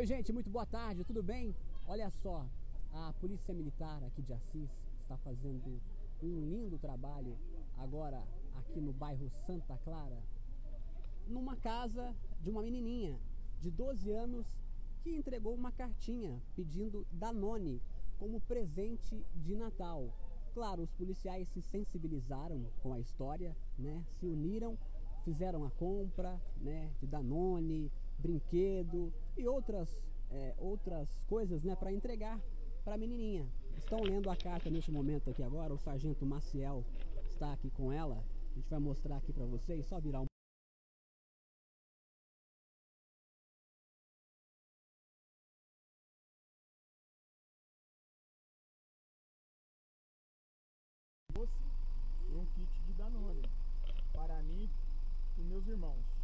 Oi, gente, muito boa tarde, tudo bem? Olha só, a Polícia Militar aqui de Assis está fazendo um lindo trabalho agora aqui no bairro Santa Clara, numa casa de uma menininha de 12 anos que entregou uma cartinha pedindo Danone como presente de Natal. Claro, os policiais se sensibilizaram com a história, né? Se uniram, fizeram a compra, né? De Danone, brinquedo e outras é, outras coisas, né? Para entregar para a menininha. Estão lendo a carta neste momento aqui agora. O sargento Maciel está aqui com ela. A gente vai mostrar aqui para vocês. Só virar um doce e um kit de Danone para mim e meus irmãos.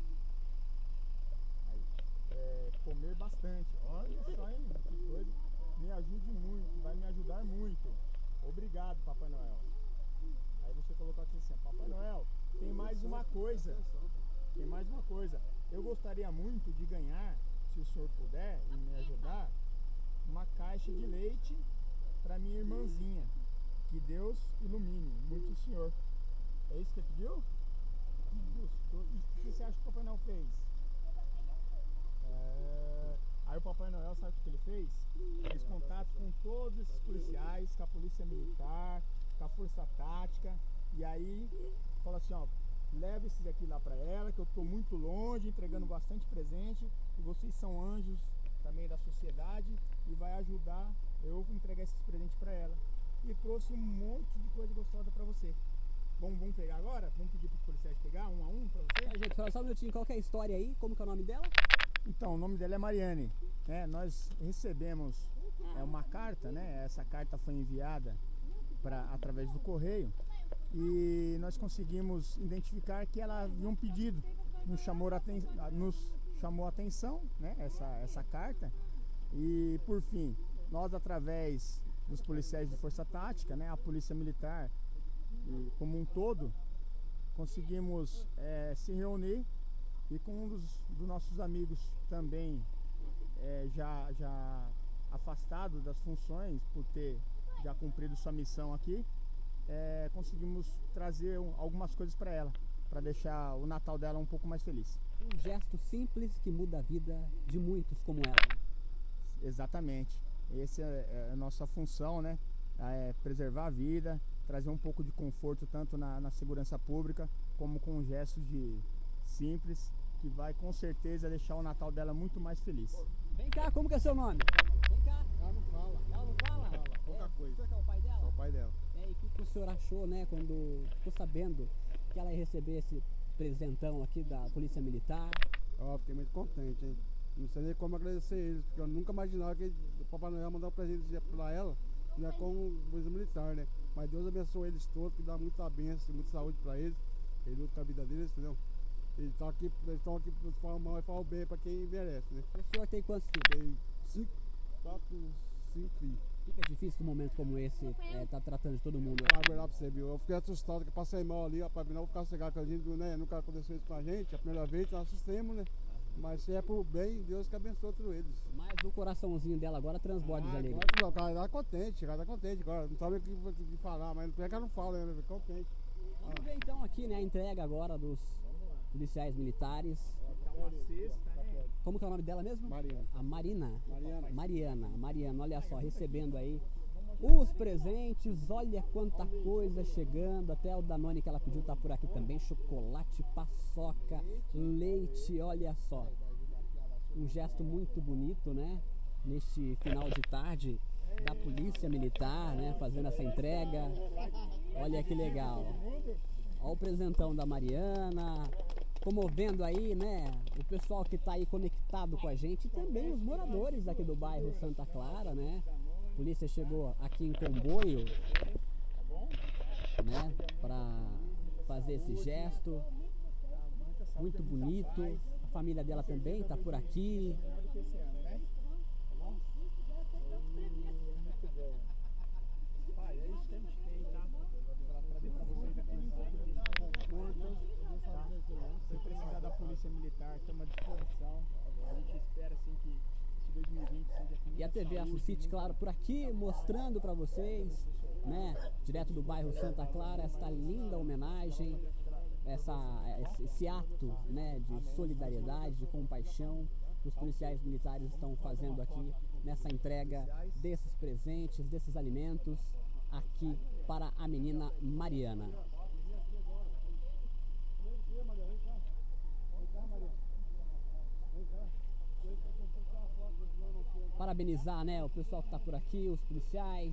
Comer bastante. Olha só, hein? Que coisa. Me ajude muito, vai me ajudar muito. Obrigado, Papai Noel. Aí você colocou aqui assim, Papai Noel, tem mais uma coisa. Tem mais uma coisa. Eu gostaria muito de ganhar, se o senhor puder e me ajudar, uma caixa de leite para minha irmãzinha. Que Deus ilumine muito o senhor. É isso que você pediu? Que gostoso. E o que você acha que o Papai Noel fez? É, Aí o Papai Noel, sabe o que ele fez? Fez contato com todos esses policiais, com a Polícia Militar, com a Força Tática. E aí falou assim, ó, leva esses aqui lá pra ela, que eu tô muito longe, entregando bastante presente. E vocês são anjos também da sociedade e vai ajudar eu entregar esses presentes pra ela. E trouxe um monte de coisa gostosa pra você. Vamos, vamos pegar agora? Vamos pedir pros policiais pegar um a um pra você? É, gente, só, um minutinho, qual é a história aí? Como que é o nome dela? Então, o nome dela é Mariane. né? nós recebemos é, uma carta, né? Essa carta foi enviada pra, através do correio e nós conseguimos identificar que ela havia um pedido. Nos chamou a, aten nos chamou a atenção, né? Essa, essa carta. E por fim, nós através dos policiais de força tática, né? A polícia militar e, como um todo, conseguimos é, se reunir e com um dos, dos nossos amigos também é, já, já afastado das funções por ter já cumprido sua missão aqui, é, conseguimos trazer um- algumas coisas para ela, para deixar o Natal dela um pouco mais feliz. Um gesto simples que muda a vida de muitos como ela. Exatamente. Essa é é a nossa função, né? É preservar a vida, trazer um pouco de conforto tanto na, na segurança pública como com gestos de simples que vai com certeza deixar o Natal dela muito mais feliz. Vem cá, como que é seu nome? Vem cá. Ela não fala. Ela não fala? Fala, pouca É, coisa. O senhor que é o pai dela? Sou o pai dela. É, e o que, que o senhor achou, né, quando ficou sabendo que ela ia receber esse presentão aqui da Polícia Militar? Ó, fiquei muito contente, hein? Não sei nem como agradecer eles, porque eu nunca imaginava que o Papai Noel ia mandar um presente pra ela, né, com o polícia militar, né? Mas Deus abençoe eles todos, que dá muita bênção, muita saúde pra eles. Ele luta com a vida deles, entendeu? Eles estão aqui, eles estão aqui pra falar mal e falar o bem pra quem merece, né? O senhor tem quantos filhos? Tem cinco, quatro, cinco filhos. Fica difícil num momento como esse, é, tá tratando de todo mundo. Falar a verdade pra você, viu? Eu fiquei assustado, que eu passei mal ali, rapaz, não vou ficar cegado com a gente, né? Nunca aconteceu isso com a gente, a primeira vez nós assustemos, né? Mas se é pro bem, Deus que abençoe todos eles. Mas o coraçãozinho dela agora transborda de Ah, alegria. não, o cara tá contente, o cara tá contente agora. Não sabe o que, o que falar, mas não é que ela não fala, né? Contente. Vamos ver então aqui, né, a entrega agora dos policiais militares. Como que é o nome dela mesmo? Mariana. A Marina. Mariana. Mariana, Mariana, olha só, recebendo aí os presentes, olha quanta coisa chegando, até o Danone que ela pediu tá por aqui também, chocolate, paçoca, leite, olha só. Um gesto muito bonito, né? Neste final de tarde da Polícia Militar, né? Fazendo essa entrega. Olha que legal. Olha o presentão da Mariana, comovendo aí, né? O pessoal que está aí conectado com a gente e também os moradores aqui do bairro Santa Clara, né? A polícia chegou aqui em comboio, né? Para fazer esse gesto. Muito bonito. A família dela também está por aqui. Pai, é isso que a gente tem, tá? Pra trazer pra vocês aqui um pouco de conforto, tá? Se precisar da polícia militar, estamos à disposição. A gente espera assim que esse E a TV Associte, claro, por aqui mostrando para vocês, né, direto do bairro Santa Clara, esta linda homenagem, essa, esse ato né, de solidariedade, de compaixão que os policiais militares estão fazendo aqui nessa entrega desses presentes, desses alimentos aqui para a menina Mariana. Parabenizar né, o pessoal que está por aqui, os policiais.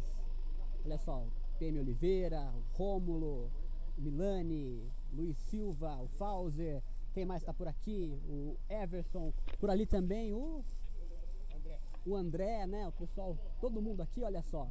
Olha só, PM Oliveira, o Rômulo, o Milani, Luiz Silva, o Fauser. Quem mais está por aqui? O Everson. Por ali também o André. o André, né? O pessoal, todo mundo aqui, olha só.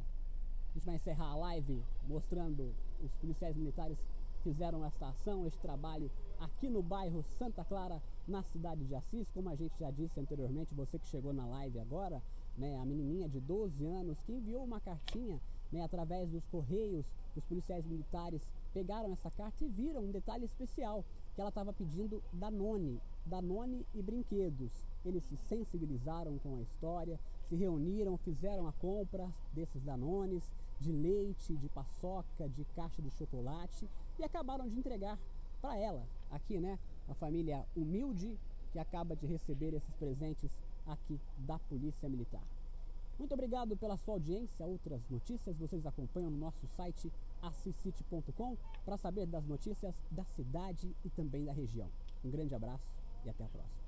A gente vai encerrar a live mostrando os policiais militares fizeram esta ação, este trabalho aqui no bairro Santa Clara, na cidade de Assis. Como a gente já disse anteriormente, você que chegou na live agora, né, a menininha de 12 anos que enviou uma cartinha né, através dos correios, os policiais militares pegaram essa carta e viram um detalhe especial, que ela estava pedindo Danone, Danone e brinquedos. Eles se sensibilizaram com a história, se reuniram, fizeram a compra desses Danones, de leite, de paçoca, de caixa de chocolate e acabaram de entregar para ela, aqui, né, a família humilde que acaba de receber esses presentes aqui da Polícia Militar. Muito obrigado pela sua audiência. Outras notícias vocês acompanham no nosso site assisite.com para saber das notícias da cidade e também da região. Um grande abraço e até a próxima.